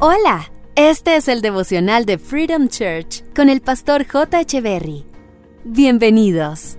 Hola, este es el devocional de Freedom Church con el pastor J. Echeverry. Bienvenidos.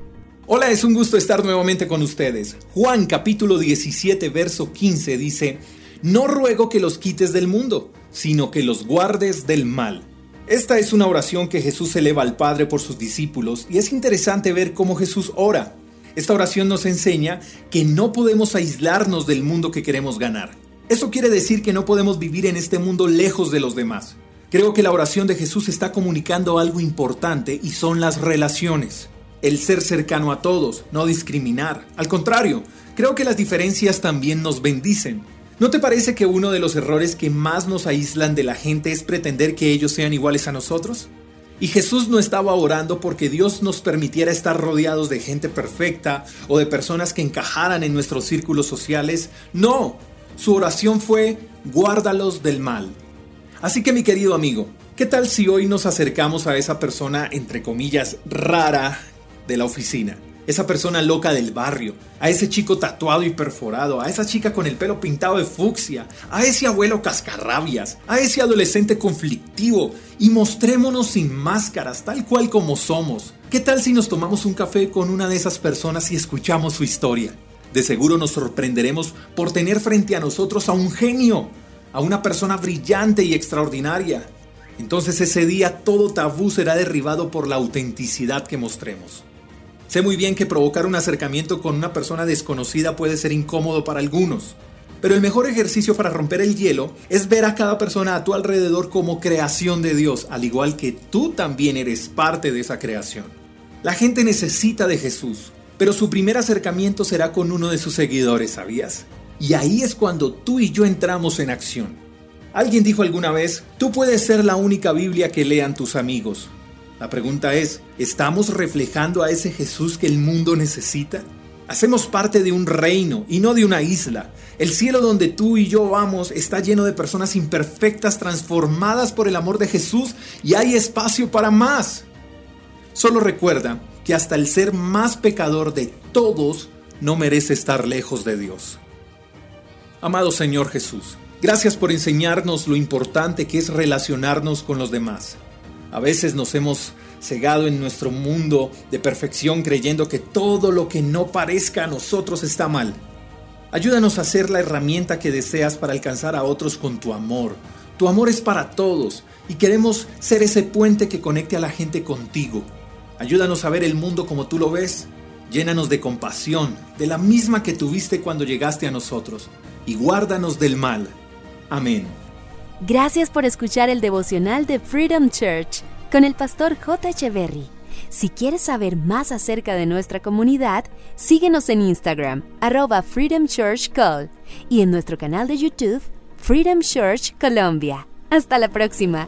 Hola, es un gusto estar nuevamente con ustedes. Juan capítulo 17, verso 15 dice, No ruego que los quites del mundo, sino que los guardes del mal. Esta es una oración que Jesús eleva al Padre por sus discípulos y es interesante ver cómo Jesús ora. Esta oración nos enseña que no podemos aislarnos del mundo que queremos ganar. Eso quiere decir que no podemos vivir en este mundo lejos de los demás. Creo que la oración de Jesús está comunicando algo importante y son las relaciones. El ser cercano a todos, no discriminar. Al contrario, creo que las diferencias también nos bendicen. ¿No te parece que uno de los errores que más nos aíslan de la gente es pretender que ellos sean iguales a nosotros? Y Jesús no estaba orando porque Dios nos permitiera estar rodeados de gente perfecta o de personas que encajaran en nuestros círculos sociales. No, su oración fue, guárdalos del mal. Así que mi querido amigo, ¿qué tal si hoy nos acercamos a esa persona, entre comillas, rara de la oficina? Esa persona loca del barrio, a ese chico tatuado y perforado, a esa chica con el pelo pintado de fucsia, a ese abuelo cascarrabias, a ese adolescente conflictivo y mostrémonos sin máscaras, tal cual como somos. ¿Qué tal si nos tomamos un café con una de esas personas y escuchamos su historia? De seguro nos sorprenderemos por tener frente a nosotros a un genio, a una persona brillante y extraordinaria. Entonces ese día todo tabú será derribado por la autenticidad que mostremos. Sé muy bien que provocar un acercamiento con una persona desconocida puede ser incómodo para algunos, pero el mejor ejercicio para romper el hielo es ver a cada persona a tu alrededor como creación de Dios, al igual que tú también eres parte de esa creación. La gente necesita de Jesús, pero su primer acercamiento será con uno de sus seguidores, ¿sabías? Y ahí es cuando tú y yo entramos en acción. Alguien dijo alguna vez, tú puedes ser la única Biblia que lean tus amigos. La pregunta es, ¿estamos reflejando a ese Jesús que el mundo necesita? Hacemos parte de un reino y no de una isla. El cielo donde tú y yo vamos está lleno de personas imperfectas transformadas por el amor de Jesús y hay espacio para más. Solo recuerda que hasta el ser más pecador de todos no merece estar lejos de Dios. Amado Señor Jesús, gracias por enseñarnos lo importante que es relacionarnos con los demás. A veces nos hemos cegado en nuestro mundo de perfección creyendo que todo lo que no parezca a nosotros está mal. Ayúdanos a ser la herramienta que deseas para alcanzar a otros con tu amor. Tu amor es para todos y queremos ser ese puente que conecte a la gente contigo. Ayúdanos a ver el mundo como tú lo ves. Llénanos de compasión, de la misma que tuviste cuando llegaste a nosotros, y guárdanos del mal. Amén. Gracias por escuchar el devocional de Freedom Church con el pastor J. Echeverry. Si quieres saber más acerca de nuestra comunidad, síguenos en Instagram, arroba Freedom Church Call, y en nuestro canal de YouTube, Freedom Church Colombia. Hasta la próxima.